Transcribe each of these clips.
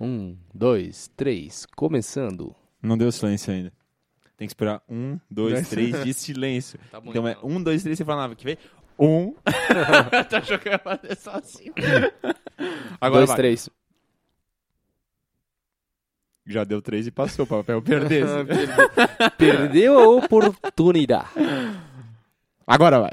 Um, dois, três, começando. Não deu silêncio ainda. Tem que esperar um, dois, três de silêncio. Tá bom, então é um, dois, três, você falava que vem. Um. tá achando que eu ia fazer só assim. Agora dois, vai. três. Já deu três e passou o papel perder. Perdeu a oportunidade. Agora vai.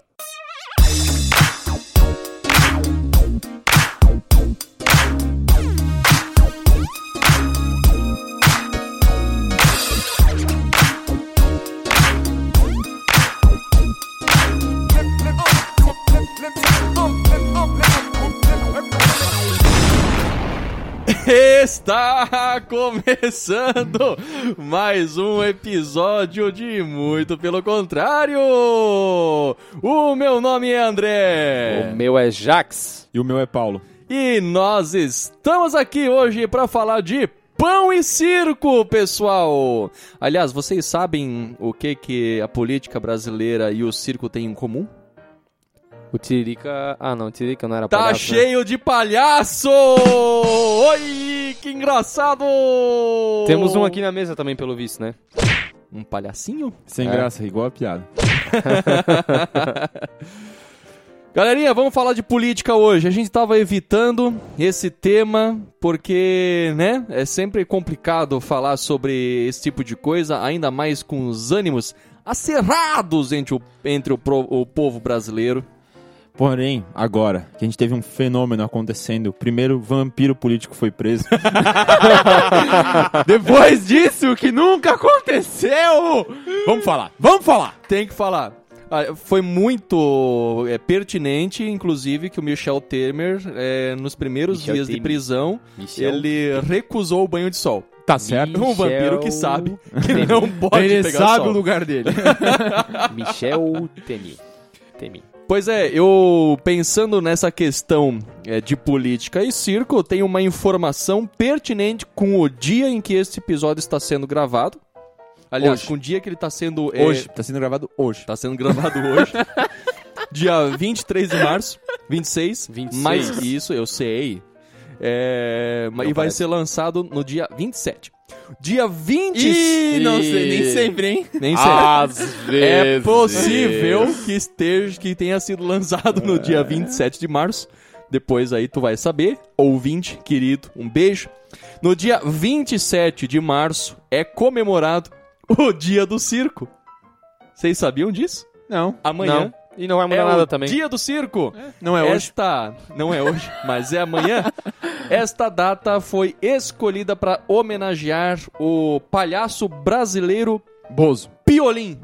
Está começando mais um episódio de Muito Pelo Contrário. O meu nome é André. O meu é Jax. E o meu é Paulo. E nós estamos aqui hoje para falar de pão e circo, pessoal. Aliás, vocês sabem o que que a política brasileira e o circo têm em comum? O Tiririca... Ah, não, o Tiririca não era Tá palhaço, né? cheio de palhaço! Oi, engraçado! Temos um aqui na mesa também, pelo visto, né? Um palhacinho? Sem É. graça, igual a piada. Galerinha, vamos falar de política hoje. A gente tava evitando esse tema porque, né, é sempre complicado falar sobre esse tipo de coisa, ainda mais com os ânimos acerrados entre o, entre o, pro- o povo brasileiro. Porém, agora que a gente teve um fenômeno acontecendo, o primeiro vampiro político foi preso. Depois disso, o que nunca aconteceu! Vamos falar, vamos falar! Tem que falar. Ah, Foi muito é, pertinente, inclusive, que o Michel Temer, é, nos primeiros Michel dias de Temer. prisão, Michel... ele recusou o banho de sol. Tá certo? Um vampiro que sabe que não pode Ele pegar sabe sol. o lugar dele. Michel Temi. Temi. Pois é, eu pensando nessa questão é, de política e circo, tenho uma informação pertinente com o dia em que este episódio está sendo gravado. Aliás, Hoje. com o dia que ele está sendo. é, Hoje, tá sendo gravado hoje. Está sendo gravado hoje. dia 23 de março. 26. 26. Mas isso, eu sei. É, e vai parece. ser lançado no dia 27. Dia 20. Ih, não sei, nem sempre, hein? Nem sei. Às É vezes. possível que esteja, que tenha sido lançado no dia 27 de março. Depois aí tu vai saber. Ouvinte, querido, um beijo. No dia 27 de março é comemorado o dia do circo. Vocês sabiam disso? Não, Amanhã Não. E não vai mudar é nada o também. dia do circo. não é hoje. Esta não é hoje, mas é amanhã. Esta data foi escolhida para homenagear o palhaço brasileiro Bozo. Piolim.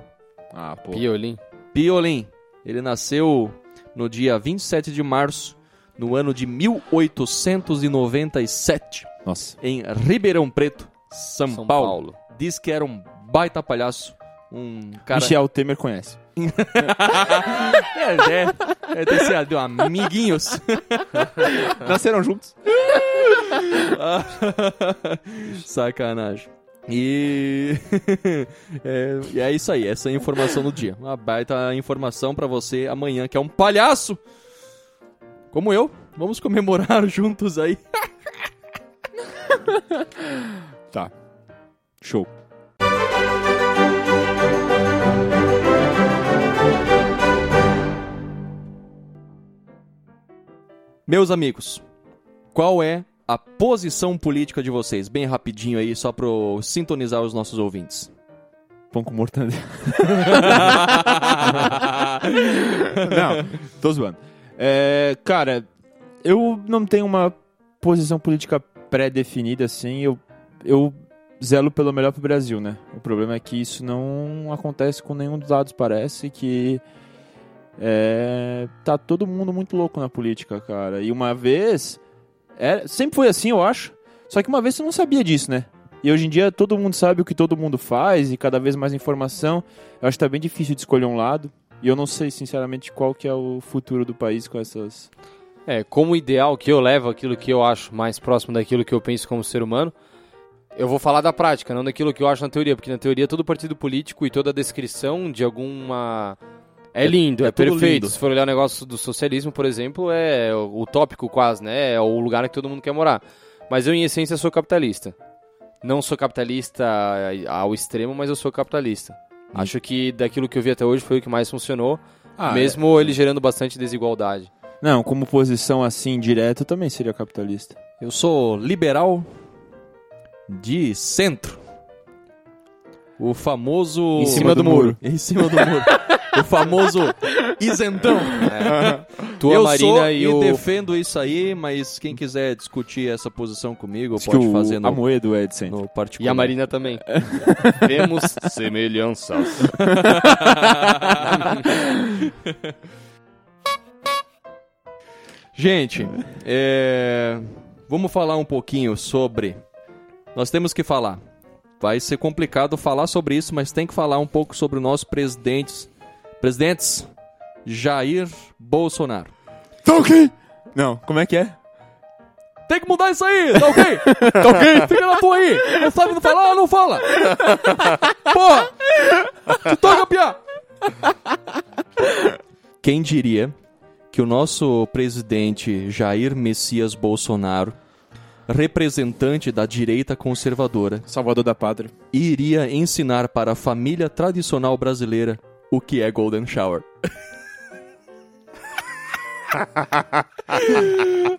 Ah, pô. Piolim. Piolim. Ele nasceu no dia 27 de março, no ano de 1897, Nossa. em Ribeirão Preto, São, São Paulo. Paulo. Diz que era um baita palhaço, um cara... Michel Temer conhece. É, é, é ter sido amiguinhos. Nasceram juntos. Sacanagem. E... é, e é isso aí, essa é a informação do dia. Uma baita informação pra você amanhã, que é um palhaço! Como eu, vamos comemorar juntos aí. Tá. Show. Meus amigos, qual é a posição política de vocês? Bem rapidinho aí, só eu sintonizar os nossos ouvintes. Pão com mortandela. não, tô zoando. É, cara, eu não tenho uma posição política pré-definida assim. Eu, eu zelo pelo melhor pro Brasil, né? O problema é que isso não acontece com nenhum dos lados. Parece que é, tá todo mundo muito louco na política, cara. E uma vez. é, sempre foi assim, eu acho. Só que uma vez você não sabia disso, né? E hoje em dia todo mundo sabe o que todo mundo faz e cada vez mais informação. Eu acho que tá bem difícil de escolher um lado. E eu não sei, sinceramente, qual que é o futuro do país com essas... É, como ideal que eu levo aquilo que eu acho mais próximo daquilo que eu penso como ser humano, eu vou falar da prática, não daquilo que eu acho na teoria, porque na teoria todo partido político e toda descrição de alguma É lindo, é, é perfeito. lindo. Se for olhar o negócio do socialismo, por exemplo, é utópico quase, né? É o lugar que todo mundo quer morar. Mas eu, em essência, sou capitalista. Não sou capitalista ao extremo, mas eu sou capitalista. Acho que daquilo que eu vi até hoje foi o que mais funcionou, Ah, mesmo ele gerando bastante desigualdade. Não, como posição assim, direto, eu também seria capitalista. Eu sou liberal de centro. O famoso. Em cima do muro. Em cima do muro. o famoso isentão. Tua eu Marina sou e e o. defendo isso aí, mas quem quiser discutir essa posição comigo, Acho pode fazer no, Amoedo é de centro. no particular. E a Marina também. Temos semelhanças. Gente, é, vamos falar um pouquinho sobre. Nós temos que falar. Vai ser complicado falar sobre isso, mas tem que falar um pouco sobre o nosso presidente. Presidentes Jair Bolsonaro. Tá ok? Não, como é que é? Tem que mudar isso aí, tá ok? tá ok? Fica na tua aí. Não sabe não falar, não fala. Porra! Tu toca, piá! Quem diria que o nosso presidente Jair Messias Bolsonaro, representante da direita conservadora, Salvador da Pátria. iria ensinar para a família tradicional brasileira o que é Golden Shower.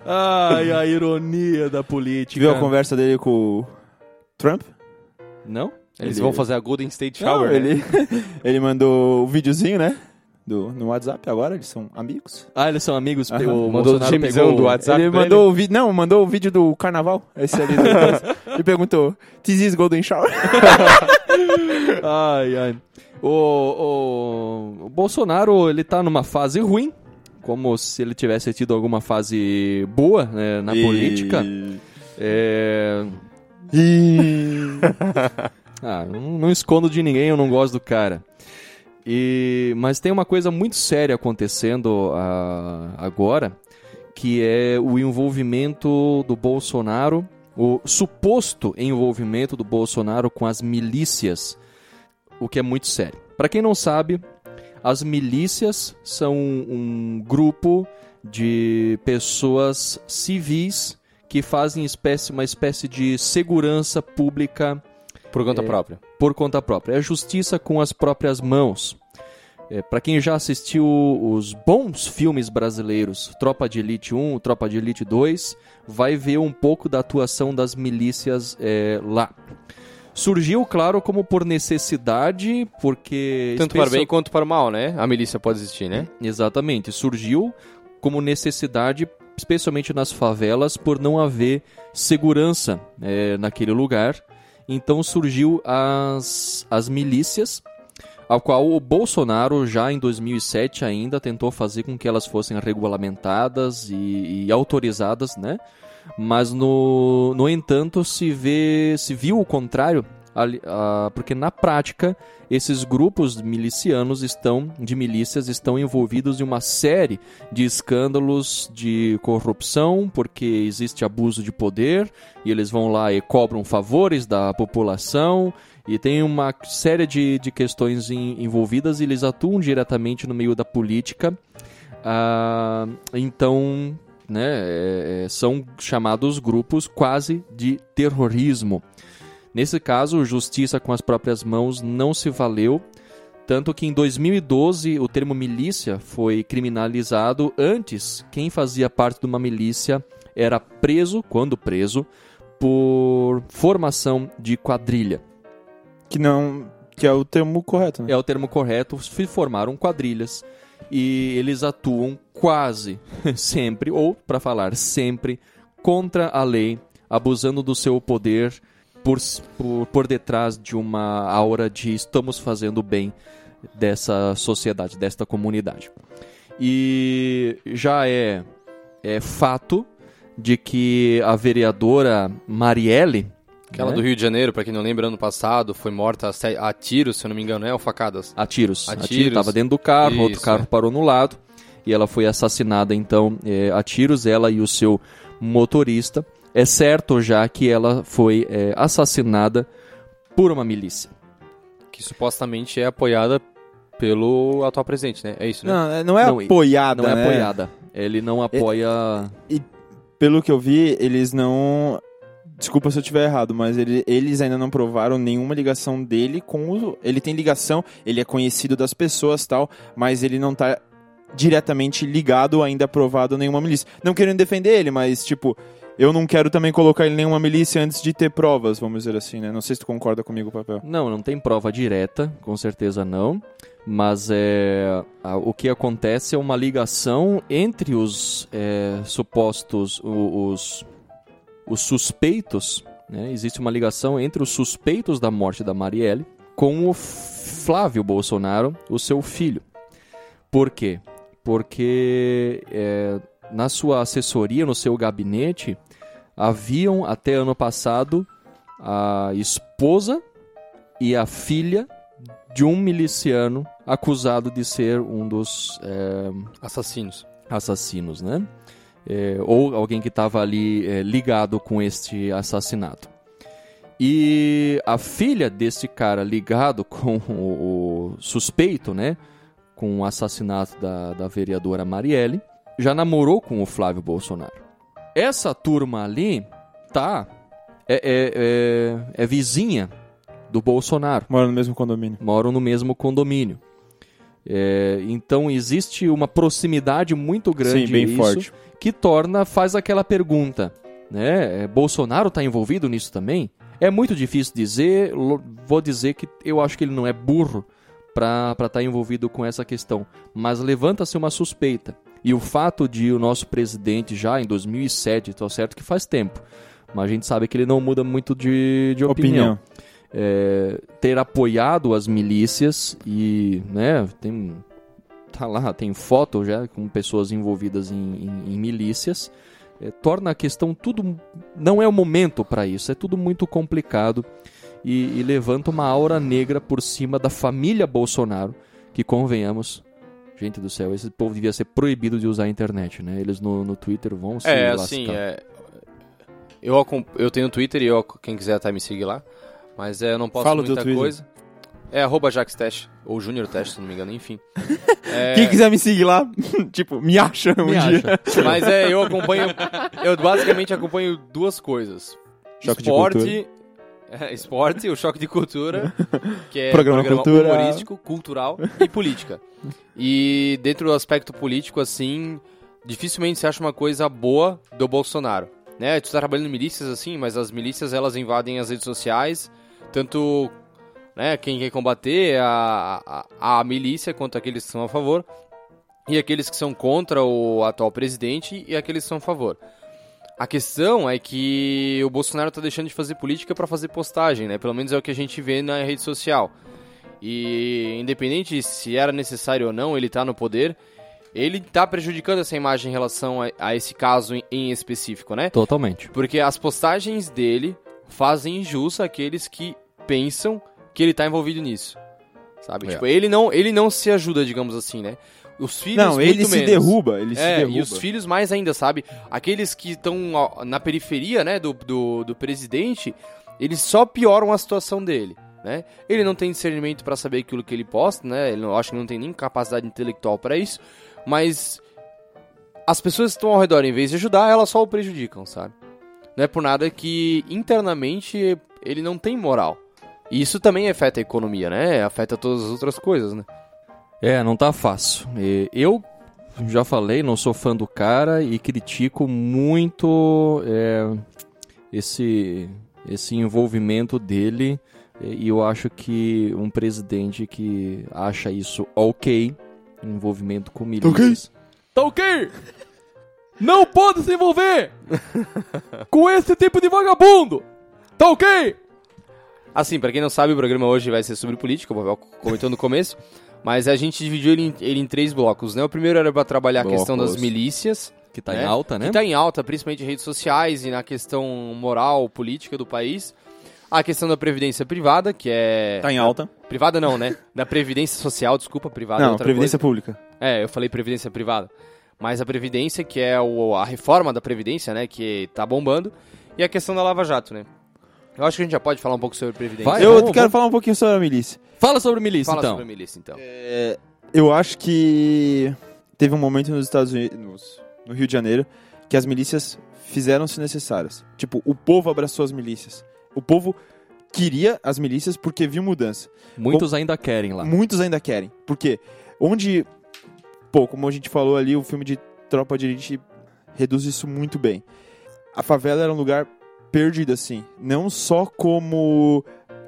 Ai, a ironia da política. Viu a conversa dele com o Trump? Não? Eles Ele- vão fazer a Golden State Não, Shower. né? ele, ele mandou o videozinho, né? Do, no WhatsApp agora, eles são amigos. Ah, eles são amigos. Aham. O Mandou o Bolsonaro pegou... do WhatsApp. ele pra mandou o vídeo. Não, mandou o vídeo do carnaval. Esse ali do Ele perguntou: This is Golden Shower? Ai, ai. O, o, o Bolsonaro, ele tá numa fase ruim, como se ele tivesse tido alguma fase boa né, na E- política. É... E... Ah, não, não escondo de ninguém, eu não gosto do cara. E, mas tem uma coisa muito séria acontecendo ah, agora, que é o envolvimento do Bolsonaro, o suposto envolvimento do Bolsonaro com as milícias, o que é muito sério. Para quem não sabe, as milícias são um grupo de pessoas civis que fazem espécie, uma espécie de segurança pública Por conta própria. por conta própria. É a justiça com as próprias mãos. É, para quem já assistiu os bons filmes brasileiros, Tropa de Elite 1, Tropa de Elite 2, vai ver um pouco da atuação das milícias é, lá. Surgiu, claro, como por necessidade, porque... Tanto para bem quanto para mal, né? A milícia pode existir, né? Exatamente. Surgiu como necessidade, especialmente nas favelas, por não haver segurança eh, naquele lugar. Então surgiu as, as milícias, ao qual o Bolsonaro, já em 2007 ainda, tentou fazer com que elas fossem regulamentadas e, e autorizadas, né? Mas, no, no entanto, se, vê, se viu o contrário, ah, porque na prática esses grupos milicianos estão de milícias estão envolvidos em uma série de escândalos de corrupção, porque existe abuso de poder e eles vão lá e cobram favores da população e tem uma série de, de questões em- envolvidas e eles atuam diretamente no meio da política. Ah, então, né, é- é- são chamados grupos quase de terrorismo. Nesse caso, justiça com as próprias mãos não se valeu, tanto que em 2012 o termo milícia foi criminalizado. Antes, quem fazia parte de uma milícia era preso, quando preso, por formação de quadrilha. Que não. Que é o termo correto, né? É o termo correto, se formaram quadrilhas e eles atuam quase sempre, ou para falar sempre, contra a lei, abusando do seu poder por, por, por detrás de uma aura de estamos fazendo bem dessa sociedade, desta comunidade. E já é, é fato de que a vereadora Marielle, Aquela né? do Rio de Janeiro, pra quem não lembra, ano passado, foi morta a a tiros, se eu não me engano, é? Ou facadas? A tiros. A A tiros. tiros. Tava dentro do carro, outro Isso, carro é. parou no lado e ela foi assassinada então é, a tiros, ela e o seu motorista. É certo já que ela foi é, assassinada por uma milícia. Que supostamente é apoiada pelo atual presidente, né? É isso, né? Não, é- não é Não, apoiada. Não é né? apoiada. Ele não apoia. Pelo que eu vi, eles não. Desculpa se eu estiver errado, mas ele- eles ainda não provaram nenhuma ligação dele com o. Ele tem ligação, ele é conhecido das pessoas tal, mas ele não tá diretamente ligado, ainda provado a nenhuma milícia. Não querendo defender ele, mas tipo, eu não quero também colocar ele em nenhuma milícia antes de ter provas, vamos dizer assim, né? Não sei se tu concorda comigo, papel. Não, não tem prova direta, com certeza não. Mas é, a- o que acontece é uma ligação entre os é, supostos, os, os suspeitos. né? Existe uma ligação entre os suspeitos da morte da Marielle com o Flávio Bolsonaro, o seu filho. Por quê? Porque é, na sua assessoria, no seu gabinete, haviam até ano passado a esposa e a filha de um miliciano acusado de ser um dos é, Assassinos. assassinos, né? É, ou alguém que estava ali é, ligado com este assassinato. E a filha desse cara ligado com o, o suspeito, né? Com o assassinato da, da vereadora Marielle, já namorou com o Flávio Bolsonaro. Essa turma ali tá. É, é, é, é vizinha do Bolsonaro Mora no mesmo condomínio. moram no mesmo condomínio. É, então existe uma proximidade muito grande Sim, bem nisso, forte. que torna faz aquela pergunta, né? É, Bolsonaro está envolvido nisso também? É muito difícil dizer. Vou dizer que eu acho que ele não é burro para estar envolvido com essa questão, mas levanta-se uma suspeita. E o fato de o nosso presidente já em 2007, tá certo que faz tempo, mas a gente sabe que ele não muda muito de, de opinião Opinião. É, ter apoiado as milícias e, né, tem tá lá, tem foto já com pessoas envolvidas em, em- em milícias, é, torna a questão tudo não é o momento para isso, é tudo muito complicado e, e levanta uma aura negra por cima da família Bolsonaro, que convenhamos, gente do céu, esse povo devia ser proibido de usar a internet, né? Eles no, no Twitter vão se É, lascar. assim, é, eu, eu tenho Twitter e eu, quem quiser até me seguir lá. Mas é, eu não posto Fala muita coisa. É arroba JaxTest, ou Junior Test, se não me engano, enfim. É, Quem quiser me seguir lá, tipo, me acha um Me dia. acha. Mas é, eu acompanho. Eu basicamente acompanho duas coisas: Choque de esporte. é, esporte, o choque de cultura, que é Programa cultural. humorístico, cultural e política. E dentro do aspecto político, assim, dificilmente se acha uma coisa boa do Bolsonaro. Né? Tu tá trabalhando em milícias assim, mas as milícias elas invadem as redes sociais, tanto né, quem quer combater a, a, a milícia quanto aqueles que são a favor, e aqueles que são contra o atual presidente e aqueles que são a favor. A questão é que o Bolsonaro tá deixando de fazer política para fazer postagem, né? Pelo menos é o que a gente vê na rede social. E independente se era necessário ou não, ele tá no poder, ele tá prejudicando essa imagem em relação a, a esse caso em, em específico, né? Totalmente. Porque as postagens dele fazem jus àqueles que pensam que ele tá envolvido nisso. Sabe? É. Tipo, ele não, ele não se ajuda, digamos assim, né? Os filhos Não, ele muito se menos. derruba, ele se É, derruba. e os filhos mais ainda, sabe? Aqueles que estão na periferia, né, do, do, do presidente, eles só pioram a situação dele, né? Ele não tem discernimento pra saber aquilo que ele posta, né? Ele não, acho que não tem nem capacidade intelectual pra isso, mas as pessoas que estão ao redor, em vez de ajudar, elas só o prejudicam, sabe? Não é por nada que internamente ele não tem moral. E isso também afeta a economia, né? Afeta todas as outras coisas, né? É, não tá fácil. E Eu já falei, não sou fã do cara e critico muito é, esse, esse envolvimento dele. E eu acho que um presidente que acha isso ok, envolvimento com milícias. Tá ok? Não pode se envolver com esse tipo de vagabundo! Tá ok? Assim, pra quem não sabe, o programa hoje vai ser sobre política, o Pavel comentou no começo, mas a gente dividiu ele em, ele em três blocos, né? O primeiro era pra trabalhar a questão das Blocos. milícias, Que tá né? em alta, né? que tá em alta, principalmente em redes sociais e na questão moral, política do país. A questão da previdência privada, que é... Tá em alta. Privada não, né? Da previdência social, desculpa, privada é Não, outra previdência coisa. pública. É, eu falei previdência privada. Mas a previdência, que é o- a reforma da previdência, né? Que tá bombando. E a questão da Lava Jato, né? Eu acho que a gente já pode falar um pouco sobre previdência. Vai, eu vamos, quero vamos. falar um pouquinho sobre a milícia. Fala sobre milícia, Fala então. sobre a milícia, então. É, eu acho que teve um momento nos Estados Unidos, no Rio de Janeiro, que as milícias fizeram-se necessárias. Tipo, o povo abraçou as milícias. O povo queria as milícias porque viu mudança. Muitos ainda querem lá. Muitos ainda querem. Porque onde, pô, como a gente falou ali, o filme de Tropa de Elite reduz isso muito bem. A favela era um lugar perdido, assim. Não só como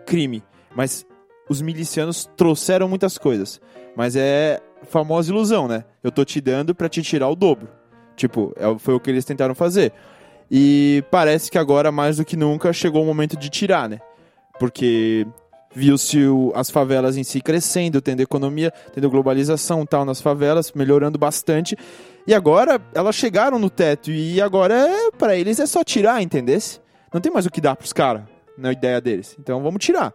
crime, mas os milicianos trouxeram muitas coisas. Mas é famosa ilusão, né? Eu tô te dando pra te tirar o dobro. Tipo, é- foi o que eles tentaram fazer. E parece que agora, mais do que nunca, chegou o momento de tirar, né? Porque viu-se as favelas em si crescendo, tendo economia, tendo globalização tal nas favelas, melhorando bastante. E agora elas chegaram no teto e agora é, para eles é só tirar, entendesse? Não tem mais o que dar pros caras na ideia deles. Então vamos tirar.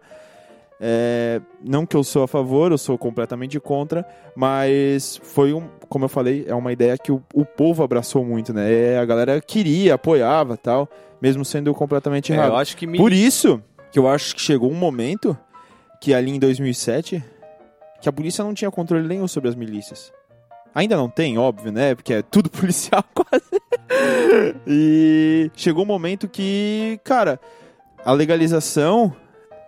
É, não que eu sou a favor, eu sou completamente contra, mas foi um, como eu falei, é uma ideia que o, o povo abraçou muito, né? É, a galera queria, apoiava tal, mesmo sendo completamente É, errado. que me... Por isso que eu acho que chegou um momento que ali em 2007 que a polícia não tinha controle nenhum sobre as milícias. Ainda não tem, óbvio, né? Porque é tudo policial quase. e chegou um momento que, cara, a legalização,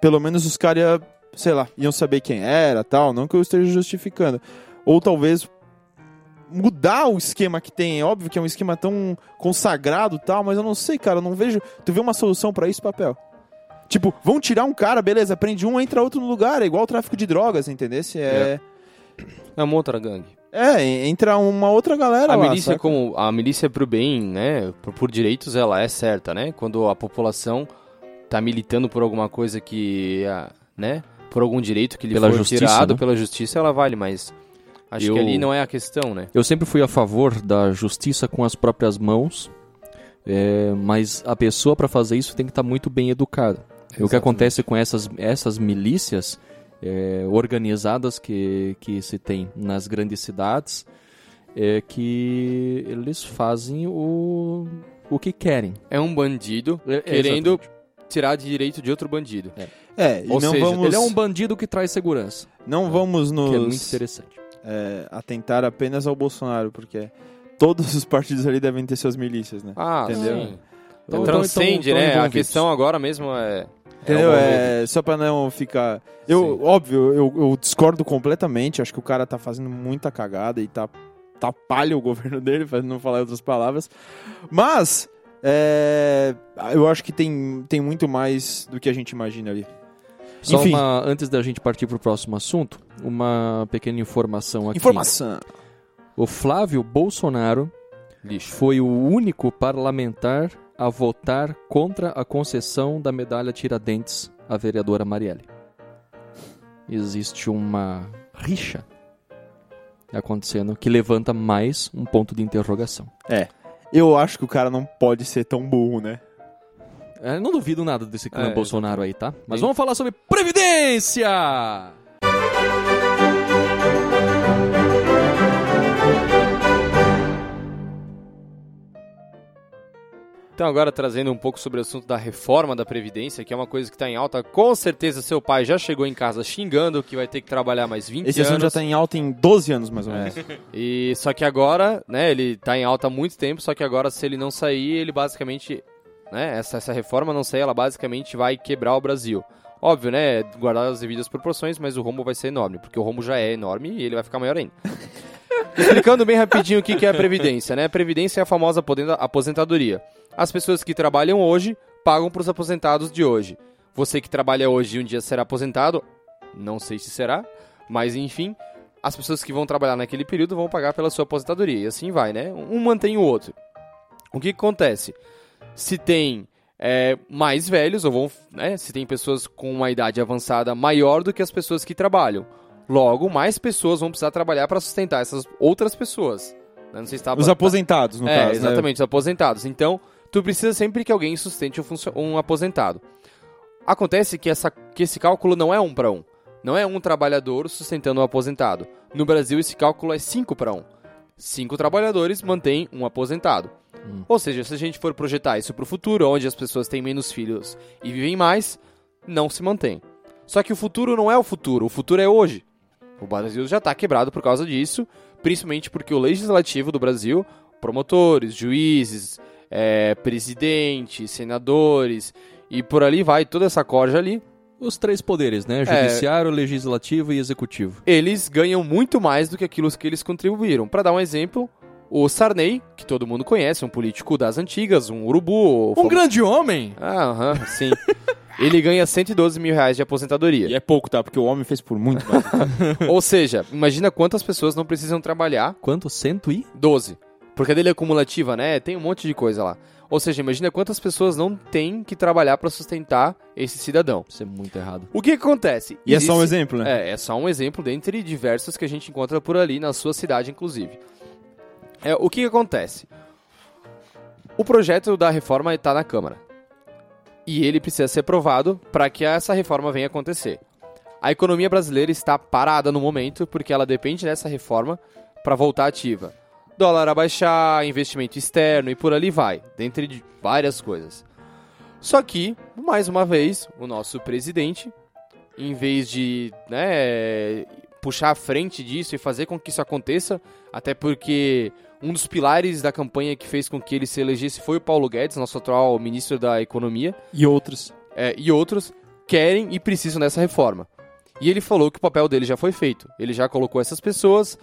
pelo menos os caras, sei lá, iam saber quem era, tal, não que eu esteja justificando. Ou talvez mudar o esquema que tem, é óbvio que é um esquema tão consagrado, tal, mas eu não sei, cara, eu não vejo, tu vê uma solução pra isso, papel? Tipo, vão tirar um cara, beleza, prende um, entra outro no lugar, é igual o tráfico de drogas, entendeu? É, É uma outra gangue. É, entra uma outra galera A lá, milícia, saca? como a milícia pro bem, né, por, por direitos, ela é certa, né? Quando a população tá militando por alguma coisa que, né, por algum direito que lhe Pela foi justiça, tirado né? pela justiça, ela vale, mas acho Eu- que ali não é a questão, né? Eu sempre fui a favor da justiça com as próprias mãos, é, mas a pessoa para fazer isso tem que estar muito bem educada. O que Exatamente. acontece com essas, essas milícias é, organizadas que, que se tem nas grandes cidades é que eles fazem o, o que querem. É um bandido É, querendo exatamente. tirar de direito de outro bandido. É, e Ou não seja, vamos, Ele é um bandido que traz segurança, não vamos que é muito nos interessante. é, atentar apenas ao Bolsonaro, porque todos os partidos ali devem ter suas milícias, né? Ah, Entendeu? sim. Então- Transcende, então- então né? a questão agora mesmo é... Entendeu? o É, só pra não ficar. Eu, Sim. óbvio, eu, eu discordo completamente. Acho que o cara tá fazendo muita cagada e tá, tá palha o governo dele, pra não falar outras palavras. Mas, é, eu acho que tem, tem muito mais do que a gente imagina ali. Só Enfim. uma, antes da gente partir para o próximo assunto, uma pequena informação aqui. Informação. O Flávio Bolsonaro Lixo. foi o único parlamentar a votar contra a concessão da medalha Tiradentes à vereadora Marielle. Existe uma rixa acontecendo que levanta mais um ponto de interrogação. Eu acho que o cara não pode ser tão burro, né? É, não duvido nada desse clã É, Bolsonaro aí, tá? Mas Bem- vamos falar sobre Previdência! Então, agora trazendo um pouco sobre o assunto da reforma da Previdência, que é uma coisa que está em alta. Com certeza, seu pai já chegou em casa xingando que vai ter que trabalhar mais 20 Esse assunto anos. já tá em alta em 12 anos, mais ou menos. E só que agora, né, ele tá em alta há muito tempo, só que agora se ele não sair, ele basicamente, né, essa, essa reforma não sair, ela basicamente vai quebrar o Brasil. Óbvio, né, guardar as devidas proporções, mas o rombo vai ser enorme, porque o rombo já é enorme e ele vai ficar maior ainda. Explicando bem rapidinho o que que é a Previdência, né? A Previdência é a famosa aposenta- aposentadoria. As pessoas que trabalham hoje pagam para os aposentados de hoje. Você que trabalha hoje e um dia será aposentado, não sei se será, mas enfim, as pessoas que vão trabalhar naquele período vão pagar pela sua aposentadoria. E assim vai, né? Um mantém o outro. O que, que acontece? Se tem é, mais velhos, ou vão, né, se tem pessoas com uma idade avançada maior do que as pessoas que trabalham. Logo, mais pessoas vão precisar trabalhar para sustentar essas outras pessoas. né? Não sei se tá Os aposentados, no é, caso. né? exatamente, os aposentados. Então, tu precisa sempre que alguém sustente um, um aposentado. Acontece que, essa, que esse cálculo não é um para um. Não é um trabalhador sustentando um aposentado. No Brasil, esse cálculo é 5 para 1. Cinco trabalhadores mantêm um aposentado. Hum. Ou seja, se a gente for projetar isso para o futuro, onde as pessoas têm menos filhos e vivem mais, não se mantém. Só que o futuro não é o futuro, o futuro é hoje. O Brasil já está quebrado por causa disso, principalmente porque o legislativo do Brasil, promotores, juízes, é, presidente, senadores e por ali vai, toda essa corja ali, Os três poderes, né? Judiciário, legislativo e executivo. eles ganham muito mais do que aquilo que eles contribuíram. Para dar um exemplo, o Sarney, que todo mundo conhece, um político das antigas, um urubu. Um grande homem! Ah, aham, sim. Ele ganha 112 mil reais de aposentadoria. E é pouco, tá? Porque o homem fez por muito mais. Ou seja, imagina quantas pessoas não precisam trabalhar Quanto? Cento e? 12. Porque a dele é acumulativa, né? Tem um monte de coisa lá. Ou seja, imagina quantas pessoas não têm que trabalhar para sustentar esse cidadão. Isso é muito errado. O que, que acontece? E é só um Existe- exemplo, né? É, é só um exemplo dentre diversos que a gente encontra por ali na sua cidade, inclusive. É, o que, que acontece? O projeto da reforma está na Câmara. E ele precisa ser aprovado para que essa reforma venha acontecer. A economia brasileira está parada no momento porque ela depende dessa reforma para voltar ativa. Dólar a baixar, investimento externo e por ali vai, dentre de várias coisas. Só que, mais uma vez, o nosso presidente em vez de né, puxar a frente disso e fazer com que isso aconteça, até porque um dos pilares da campanha que fez com que ele se elegesse foi o Paulo Guedes, nosso atual ministro da Economia, E outros. é, e outros querem e precisam dessa reforma. E ele falou que o papel dele já foi feito, ele já colocou essas pessoas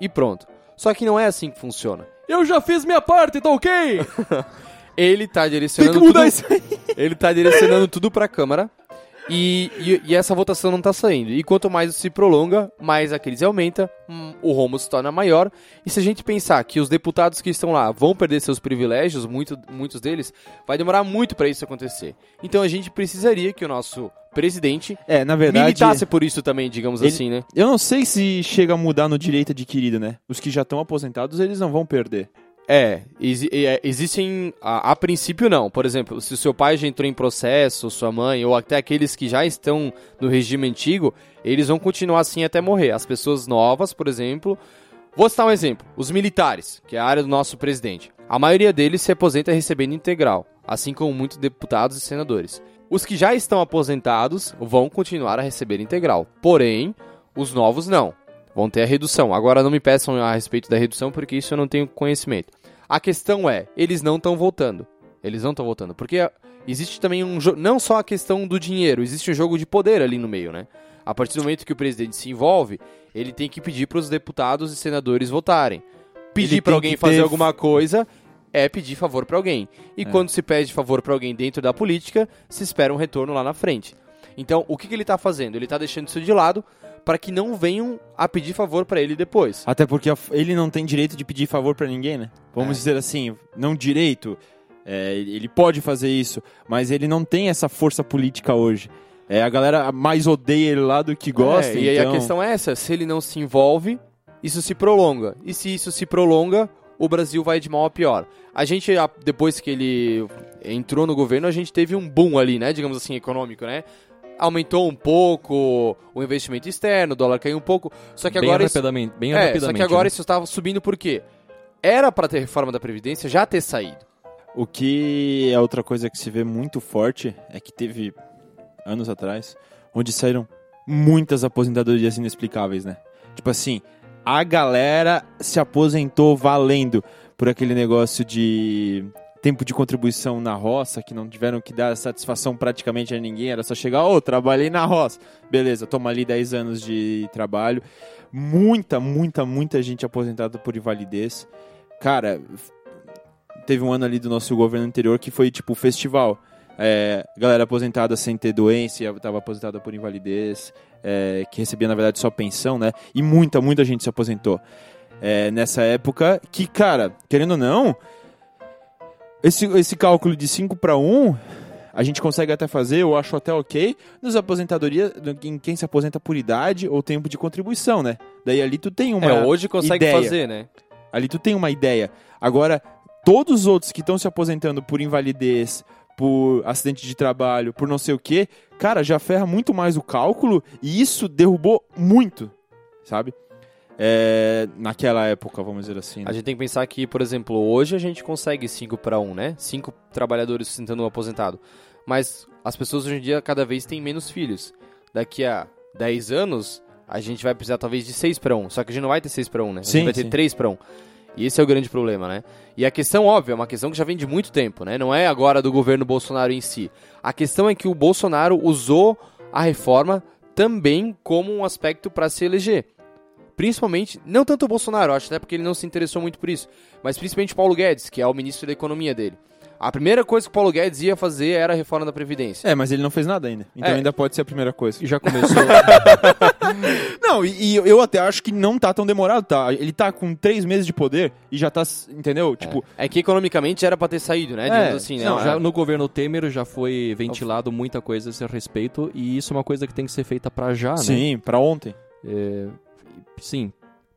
e pronto. Só que não é assim que funciona. Eu já fiz minha parte, tá ok? Ele tá direcionando Tem que mudar tudo- isso aí. Ele tá direcionando tudo pra Câmara. E, e, e essa votação não tá saindo. E quanto mais se prolonga, mais a crise aumenta, hum, o rombo se torna maior. E se a gente pensar que os deputados que estão lá vão perder seus privilégios, muito, muitos deles, vai demorar muito pra isso acontecer. Então a gente precisaria que o nosso presidente É, na verdade. militasse por isso também, digamos Ele- assim, né? Eu não sei se chega a mudar no direito adquirido, né? Os que já estão aposentados, eles não vão perder. É, é, existem. A, a princípio, não. Por exemplo, se o seu pai já entrou em processo, sua mãe, ou até aqueles que já estão no regime antigo, eles vão continuar assim até morrer. As pessoas novas, por exemplo. Vou citar um exemplo: os militares, que é a área do nosso presidente. A maioria deles se aposenta recebendo integral, assim como muitos deputados e senadores. Os que já estão aposentados vão continuar a receber integral, porém, os novos não. Vão ter a redução. Agora não me peçam a respeito da redução, porque isso eu não tenho conhecimento. A questão é, eles não estão voltando. Eles não estão voltando. Porque existe também um jogo. Não só a questão do dinheiro, existe um jogo de poder ali no meio, né? A partir do momento que o presidente se envolve, ele tem que pedir para os deputados e senadores votarem. Pedir para alguém fazer ter- alguma coisa é pedir favor para alguém. E quando se pede favor para alguém dentro da política, se espera um retorno lá na frente. Então, o que, que ele está fazendo? Ele está deixando isso de lado para que não venham a pedir favor para ele depois. Até porque ele não tem direito de pedir favor pra ninguém, né? Vamos É. dizer assim, não direito. é, ele pode fazer isso, mas ele não tem essa força política hoje. É, a galera mais odeia ele lá do que gosta. É, e aí então... a questão é essa: se ele não se envolve, isso se prolonga. E se isso se prolonga, o Brasil vai de mal a pior. A gente, depois que ele entrou no governo, a gente teve um boom ali, né? Digamos assim, econômico, né? Aumentou um pouco o investimento externo, o dólar caiu um pouco. Só que bem agora. Isso, rapidamente. Bem é, rapidamente. só que agora né? isso estava subindo por quê? Era pra ter reforma da Previdência já ter saído. O que é outra coisa que se vê muito forte é que teve anos atrás, onde saíram muitas aposentadorias inexplicáveis, né? Tipo assim, a galera se aposentou valendo por aquele negócio de tempo de contribuição na roça, que não tiveram que dar satisfação praticamente a ninguém, era só chegar, ô, trabalhei na roça. Beleza, toma ali 10 anos de trabalho. Muita, muita, muita gente aposentada por invalidez. Cara, teve um ano ali do nosso governo anterior que foi tipo festival. É, galera aposentada sem ter doença, estava aposentada por invalidez, é, que recebia na verdade só pensão, né? E muita, muita gente se aposentou é, nessa época. Que, cara, querendo ou não, esse, esse cálculo de 5 para 1 a gente consegue até fazer, eu acho até ok, nos aposentadorias, em quem se aposenta por idade ou tempo de contribuição, né? Daí ali tu tem uma é, hoje consegue ideia. fazer, né? Ali tu tem uma ideia. Agora, todos os outros que estão se aposentando por invalidez, por acidente de trabalho, por não sei o quê, cara, já ferra muito mais o cálculo e isso derrubou muito, sabe? É, naquela época, vamos dizer assim. né? A gente tem que pensar que, por exemplo, hoje a gente consegue 5 para 1, né? 5 trabalhadores sustentando um aposentado. Mas as pessoas hoje em dia cada vez têm menos filhos. Daqui a 10 anos, a gente vai precisar talvez de 6 para 1. Só que a gente não vai ter 6 para 1, né? A Sim, gente vai ter sim. 3 para 1. E esse é o grande problema, né? E a questão, óbvio, é uma questão que já vem de muito tempo, né? Não é agora do governo Bolsonaro em si. A questão é que o Bolsonaro usou a reforma também como um aspecto para se eleger. Principalmente, não tanto o Bolsonaro, acho até porque ele não se interessou muito por isso, mas principalmente o Paulo Guedes, que é o ministro da Economia dele. A primeira coisa que o Paulo Guedes ia fazer era a reforma da Previdência. É, mas ele não fez nada ainda. Então É. ainda pode ser a primeira coisa. E já começou. Não, e, e eu até acho que não tá tão demorado, tá? Ele tá com três meses de poder e já tá, entendeu? Tipo, É que economicamente era pra ter saído, né? É, Digamos assim, né? Não, já no governo Temer já foi ventilado muita coisa a esse respeito e isso é uma coisa que tem que ser feita pra já, né? sim, pra ontem. É, sim.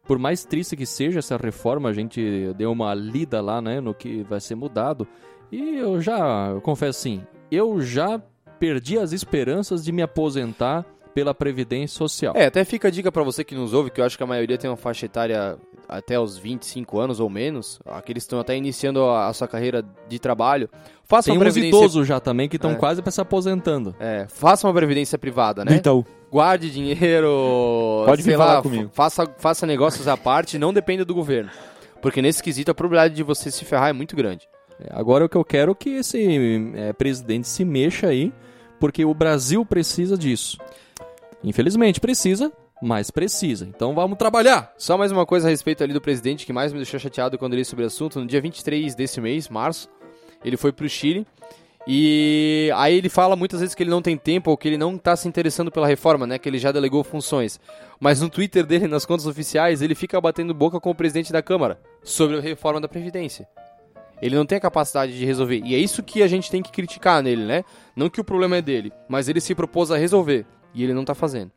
Por mais triste que seja essa reforma, a gente deu uma lida lá, né, no que vai ser mudado. E eu já, eu confesso assim, eu já perdi as esperanças de me aposentar pela Previdência Social. É, até fica a dica pra você que nos ouve, que eu acho que a maioria tem uma faixa etária até os 25 anos ou menos, aqueles que estão até iniciando a, a sua carreira de trabalho. Faça Tem uma uns previdência idosos já também que estão É. quase para se aposentando. É, faça uma previdência privada, né? Itaú. Guarde dinheiro. Pode sei falar lá, comigo. Faça, faça negócios à parte, não dependa do governo. Porque nesse quesito a probabilidade de você se ferrar é muito grande. É, Agora o que eu quero é que esse é, presidente se mexa aí, porque o Brasil precisa disso. Infelizmente precisa, mas precisa. Então vamos trabalhar. Só mais uma coisa a respeito ali do presidente que mais me deixou chateado quando li sobre o assunto. No dia 23 desse mês, março, ele foi pro Chile. E aí ele fala muitas vezes que ele não tem tempo ou que ele não tá se interessando pela reforma, né? Que ele já delegou funções. Mas no Twitter dele, nas contas oficiais, ele fica batendo boca com o presidente da Câmara sobre a reforma da Previdência. Ele não tem a capacidade de resolver. E é isso que a gente tem que criticar nele, né? Não que o problema é dele, mas ele se propôs a resolver. E ele não tá fazendo.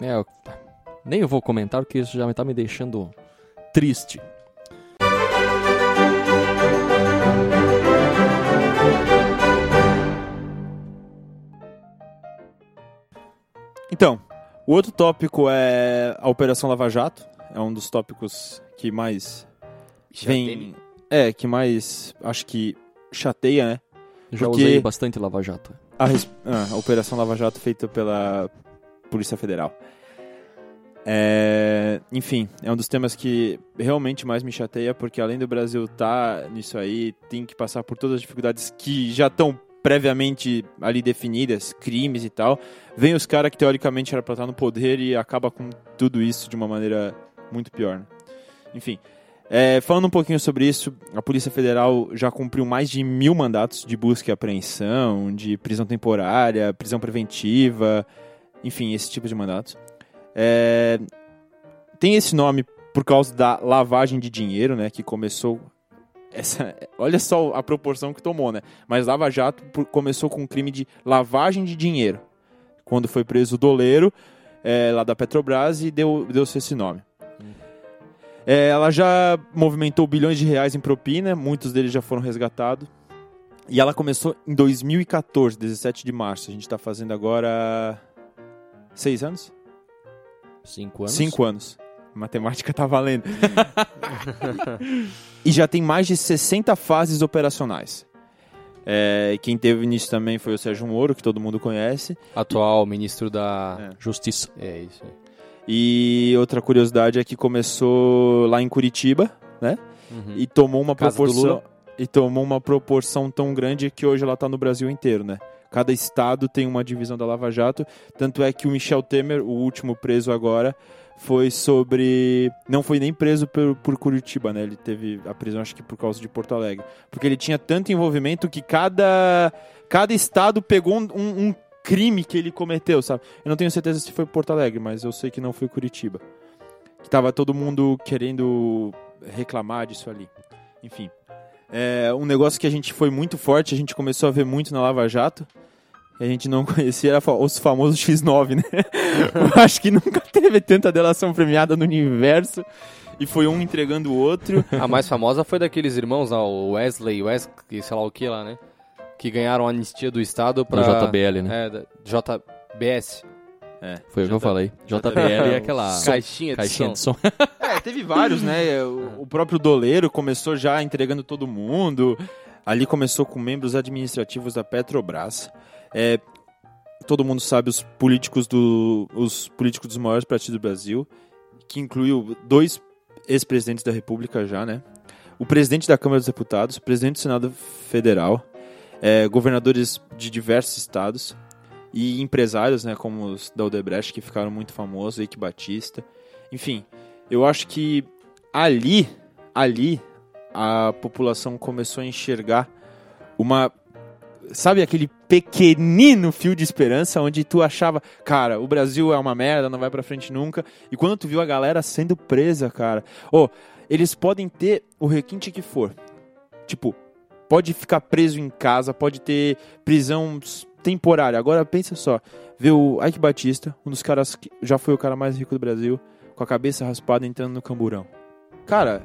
É, eu- nem eu vou comentar porque isso já tá me deixando triste. Então, o outro tópico é a Operação Lava Jato. É um dos tópicos que mais vem. É, que mais acho que chateia, né? Já Porque- usei bastante Lava Jato. A, ah, a Operação Lava Jato feita pela Polícia Federal. É, enfim, é um dos temas que realmente mais me chateia, porque além do Brasil estar nisso aí, tem que passar por todas as dificuldades que já estão previamente ali definidas, crimes e tal. Vem os caras que teoricamente era pra estar no poder e acaba com tudo isso de uma maneira muito pior. né? Enfim, é, falando um pouquinho sobre isso, a Polícia Federal já cumpriu mais de mil mandatos de busca e apreensão, de prisão temporária, prisão preventiva, enfim, esse tipo de mandatos. É, tem esse nome por causa da lavagem de dinheiro, né, que começou essa, olha só a proporção que tomou, né? Mas Lava Jato começou com um crime de lavagem de dinheiro, quando foi preso o doleiro é, lá da Petrobras e deu deu-se esse nome. É, ela já movimentou bilhões de reais em propina, muitos deles já foram resgatados. E ela começou em 2014, 17 de março. A gente está fazendo agora seis anos? Cinco anos. Cinco anos. A matemática tá valendo. e já tem mais de 60 fases operacionais. É, quem teve início também foi o Sérgio Moro, que todo mundo conhece. Atual ministro da. Justiça. É, isso aí. E outra curiosidade é que começou lá em Curitiba, né? Uhum. E tomou uma Casa proporção e tomou uma proporção tão grande que hoje ela tá no Brasil inteiro, né? Cada estado tem uma divisão da Lava Jato, tanto é que o Michel Temer, o último preso agora, foi sobre não foi nem preso por, por Curitiba, né? Ele teve a prisão acho que por causa de Porto Alegre, porque ele tinha tanto envolvimento que cada cada estado pegou um- um crime que ele cometeu, sabe? Eu não tenho certeza se foi Porto Alegre, mas eu sei que não foi Curitiba. Que tava todo mundo querendo reclamar disso ali. Enfim. É um negócio que a gente foi muito forte, a gente começou a ver muito na Lava Jato. Que a gente não conhecia, era os famosos X9, né? Eu acho que nunca teve tanta delação premiada no universo. E foi um entregando o outro. A mais famosa foi daqueles irmãos lá, o Wesley, Wesley, sei lá o que lá, né? Que ganharam a anistia do Estado pra... Da JBL, né? É, da JBS. Foi o que eu falei. JBL é aquela Caixinha de caixinha som. de som. É, teve vários, né? O, o próprio Doleiro começou já entregando todo mundo. Ali começou com membros administrativos da Petrobras. É, todo mundo sabe os políticos do os políticos dos maiores partidos do Brasil, que incluiu dois ex-presidentes da República já, né? O presidente da Câmara dos Deputados, o presidente do Senado Federal, é, governadores de diversos estados e empresários, né, como os da Odebrecht, que ficaram muito famosos, Eike Batista. Enfim, eu acho que ali, ali, a população começou a enxergar uma sabe aquele pequenino fio de esperança onde tu achava, cara, o Brasil é uma merda, não vai pra frente nunca. E quando tu viu a galera sendo presa, cara, oh, eles podem ter o requinte que for. Tipo, pode ficar preso em casa, pode ter prisão temporária. Agora pensa só, ver o Ike Batista, um dos caras que já foi o cara mais rico do Brasil, com a cabeça raspada entrando no camburão. Cara,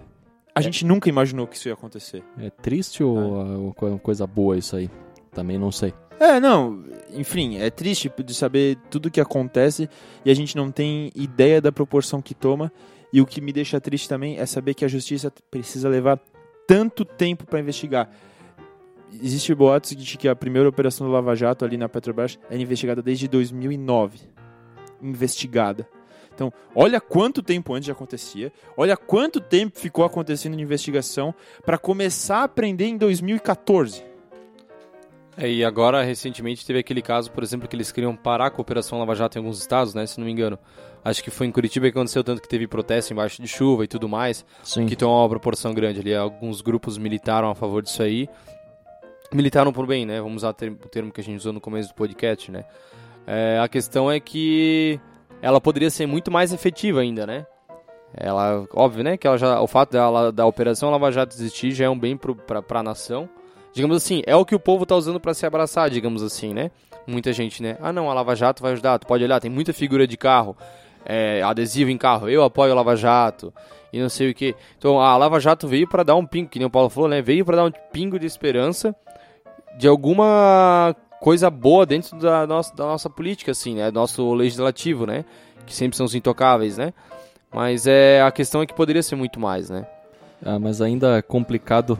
a É. gente nunca imaginou que isso ia acontecer. É triste ou ou uma coisa boa isso aí? Também não sei. É, não, enfim, é triste de saber tudo que acontece e a gente não tem ideia da proporção que toma. E o que me deixa triste também é saber que a justiça precisa levar tanto tempo para investigar. Existe boatos de que a primeira operação do Lava Jato ali na Petrobras era investigada desde 2009. Investigada. Então, olha quanto tempo antes já acontecia, olha quanto tempo ficou acontecendo de investigação para começar a aprender em 2014. É, e agora, recentemente, teve aquele caso, por exemplo, que eles queriam parar a cooperação Lava Jato em alguns estados, né? Se não me engano. Acho que foi em Curitiba que aconteceu tanto que teve protesto embaixo de chuva e tudo mais. Sim. Que tem uma proporção grande ali. Alguns grupos militaram a favor disso aí. Militaram por bem, né? Vamos usar o termo- que a gente usou no começo do podcast, né? É, a questão é que ela poderia ser muito mais efetiva ainda, né? Ela, óbvio, né? Que ela já, o fato dela, da Operação Lava Jato existir já é um bem pra, pra nação. Digamos assim, é o que o povo tá usando pra se abraçar, digamos assim, né? Muita gente, né? Ah, não, a Lava Jato vai ajudar. Tu pode olhar, tem muita figura de carro, é, adesivo em carro. Eu apoio a Lava Jato e não sei o que. Então, a Lava Jato veio pra dar um pingo, que nem o Paulo falou, né? Veio pra dar um pingo de esperança de alguma coisa boa dentro da nossa, da nossa política, assim, né? Nosso legislativo, né? Que sempre são os intocáveis, né? Mas é, a questão é que poderia ser muito mais, né? Ah, mas ainda é complicado.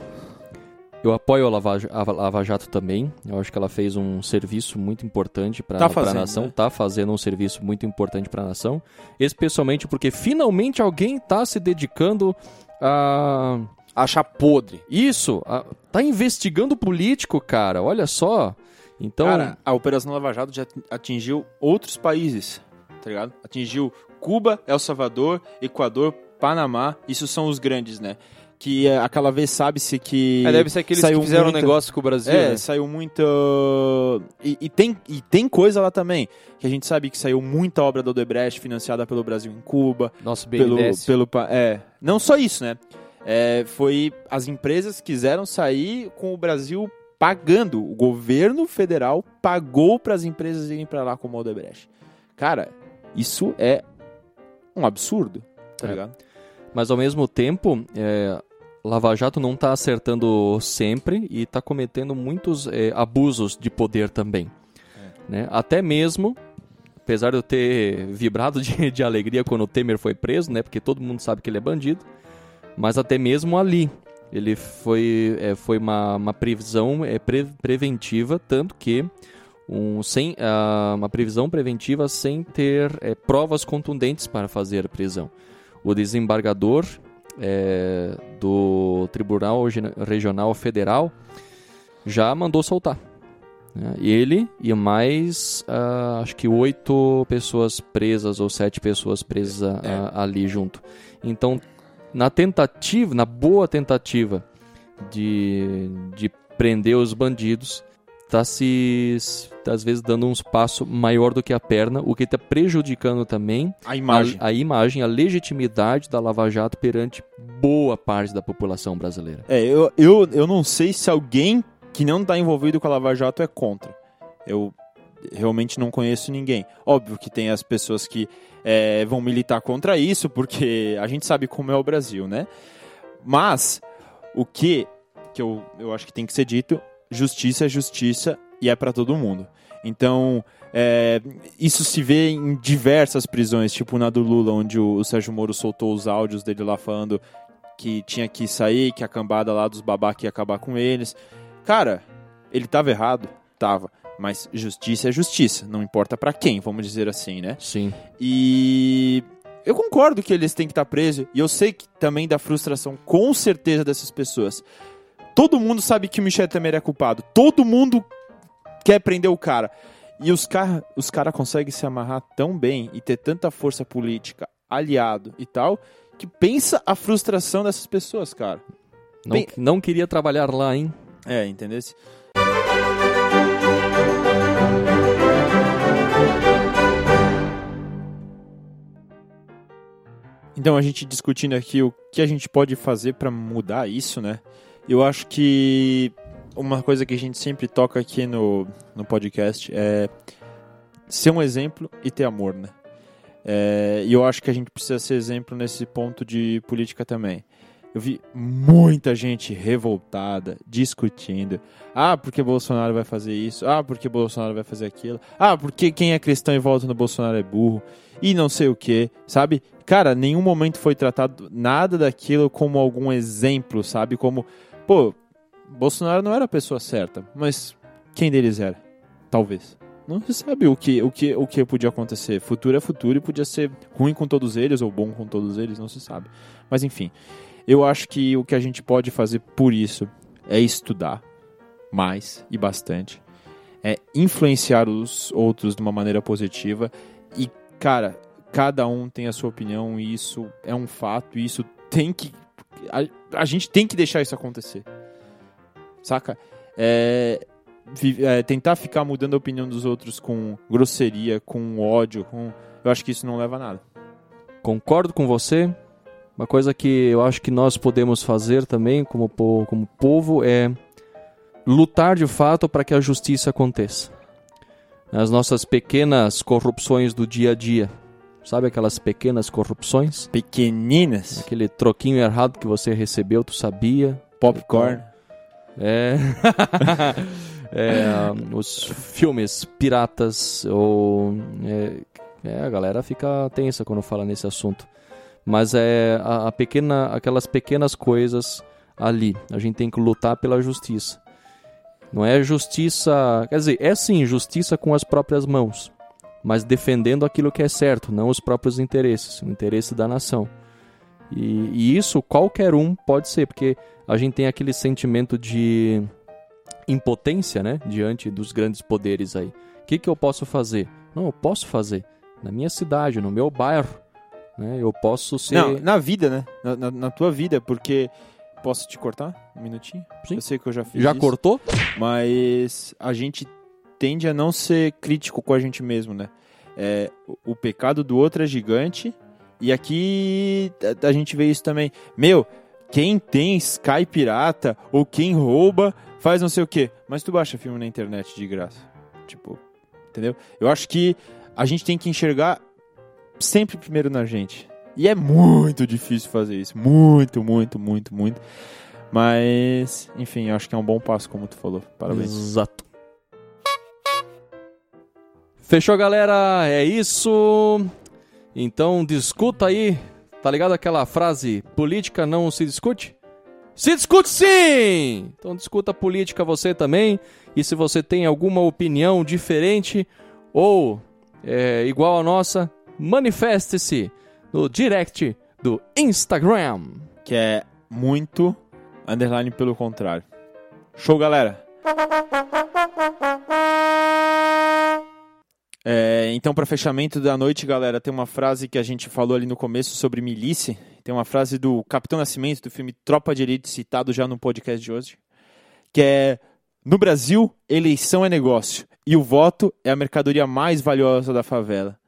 Eu apoio a Lava, a Lava Jato também. Eu acho que ela fez um serviço muito importante para Tá a nação. né? Tá fazendo um serviço muito importante para a nação. Especialmente porque finalmente alguém tá se dedicando a. Achar podre. Isso! a- tá investigando político, cara. Olha só. Então. Cara, a Operação Lava Jato já atingiu outros países, tá ligado? Atingiu Cuba, El Salvador, Equador, Panamá. Isso são os grandes, né? Que é, aquela vez sabe-se que. É, deve ser aqueles saiu que fizeram muita- negócio com o Brasil, É, né? saiu muita. E, e tem, e tem coisa lá também. Que a gente sabe que saiu muita obra do Odebrecht financiada pelo Brasil em Cuba. Nosso Pelo, BNDES. pelo, pa- é, não só isso, né? É, foi as empresas quiseram sair com o Brasil pagando. O governo federal pagou para as empresas irem para lá como a Odebrecht. Cara, isso é um absurdo, tá É. ligado? Mas ao mesmo tempo, é, Lava Jato não está acertando sempre e está cometendo muitos é, abusos de poder também. Né? Até mesmo, apesar de eu ter vibrado de, de alegria quando o Temer foi preso, né? porque todo mundo sabe que ele é bandido, mas até mesmo ali. Ele foi, é, foi uma, uma previsão é, pre- preventiva, tanto que um, sem, ah, uma previsão preventiva sem ter é, provas contundentes para fazer a prisão o desembargador é, do Tribunal Regi- Regional Federal já mandou soltar. né? Ele e mais, ah, acho que oito pessoas presas ou sete pessoas presas É. ali junto. Então, na tentativa, na boa tentativa de, de prender os bandidos, está se, tá, às vezes dando uns passos maior do que a perna, o que está prejudicando também A imagem. a, a imagem, a legitimidade da Lava Jato perante boa parte da população brasileira. É, eu, eu, eu não sei se alguém que não está envolvido com a Lava Jato é contra. Eu realmente não conheço ninguém. Óbvio que tem as pessoas que é, vão militar contra isso, porque a gente sabe como é o Brasil, né? Mas o que, que eu, eu acho que tem que ser dito, justiça é justiça e é para todo mundo. Então, é, isso se vê em diversas prisões, tipo na do Lula, onde o, o Sérgio Moro soltou os áudios dele lá falando que tinha que sair, que a cambada lá dos babacas ia acabar com eles. Cara, ele tava errado? Tava. Mas justiça é justiça, não importa pra quem, vamos dizer assim, né? Sim. E eu concordo que eles têm que estar presos, e eu sei que também da frustração, com certeza, dessas pessoas. Todo mundo sabe que o Michel Temer é culpado. Todo mundo quer prender o cara. E os caras os cara conseguem se amarrar tão bem e ter tanta força política, aliado e tal, que pensa a frustração dessas pessoas, cara. Não, Bem- não queria trabalhar lá, hein? É, entendeu? Então, a gente discutindo aqui o que a gente pode fazer para mudar isso, né? Eu acho que uma coisa que a gente sempre toca aqui no, no podcast é ser um exemplo e ter amor, né? É, e eu acho que a gente precisa ser exemplo nesse ponto de política também. Eu vi muita gente revoltada, discutindo. Ah, porque Bolsonaro vai fazer isso? Ah, porque Bolsonaro vai fazer aquilo? Ah, porque quem é cristão e volta no Bolsonaro é burro? E não sei o que, sabe? Cara, nenhum momento foi tratado nada daquilo como algum exemplo, sabe? Como, pô, Bolsonaro não era a pessoa certa, mas quem deles era? Talvez. Não se sabe o que, o que, o que podia acontecer. Futuro é futuro e podia ser ruim com todos eles ou bom com todos eles, não se sabe. Mas enfim, eu acho que o que a gente pode fazer por isso é estudar mais e bastante, é influenciar os outros de uma maneira positiva e, cara, cada um tem a sua opinião e isso é um fato e isso tem que a, a gente tem que deixar isso acontecer. Saca? É, é, tentar ficar mudando a opinião dos outros com grosseria, com ódio, com eu acho que isso não leva a nada. Concordo com você. Uma coisa que eu acho que nós podemos fazer também, como, po- como povo, é lutar de fato para que a justiça aconteça. Nas nossas pequenas corrupções do dia a dia. Sabe aquelas pequenas corrupções? Pequeninas, Aquele troquinho errado que você recebeu, tu sabia? popcorn. É. É, os filmes piratas ou é, é, a galera fica tensa quando fala nesse assunto. Mas é a, a pequena, aquelas pequenas coisas ali. A gente tem que lutar pela justiça. Não é justiça, quer dizer, é sim justiça com as próprias mãos, mas defendendo aquilo que é certo, não os próprios interesses, o interesse da nação. E, e isso qualquer um pode ser, porque a gente tem aquele sentimento de impotência, né, diante dos grandes poderes aí. O que, que eu posso fazer? Não, eu posso fazer na minha cidade, no meu bairro, né? Eu posso ser. Não, na vida, né? Na, na- na tua vida, porque. Posso te cortar um minutinho? Sim. Eu sei que eu já fiz Já isso, cortou? Mas a gente tende a não ser crítico com a gente mesmo, né? É, o, pecado do outro é gigante. E aqui a, a gente vê isso também. Meu, quem tem Sky pirata ou quem rouba faz não sei o quê. Mas tu baixa filme na internet de graça. Tipo, entendeu? Eu acho que a gente tem que enxergar sempre primeiro na gente. E é muito difícil fazer isso. Muito, muito, muito, muito. Mas, enfim, eu acho que é um bom passo, como tu falou. Parabéns. Exato. Fechou, galera? É isso. Então discuta aí. Tá ligado aquela frase: política não se discute? Se discute sim! Então discuta política você também. E se você tem alguma opinião diferente ou é, igual a nossa, manifeste-se no direct do Instagram. Que é muito underline pelo contrário. Show, galera! É, então, para fechamento da noite, galera, tem uma frase que a gente falou ali no começo sobre milícia. Tem uma frase do Capitão Nascimento, do filme Tropa de Elite, citado já no podcast de hoje, que é: No Brasil, eleição é negócio e o voto é a mercadoria mais valiosa da favela.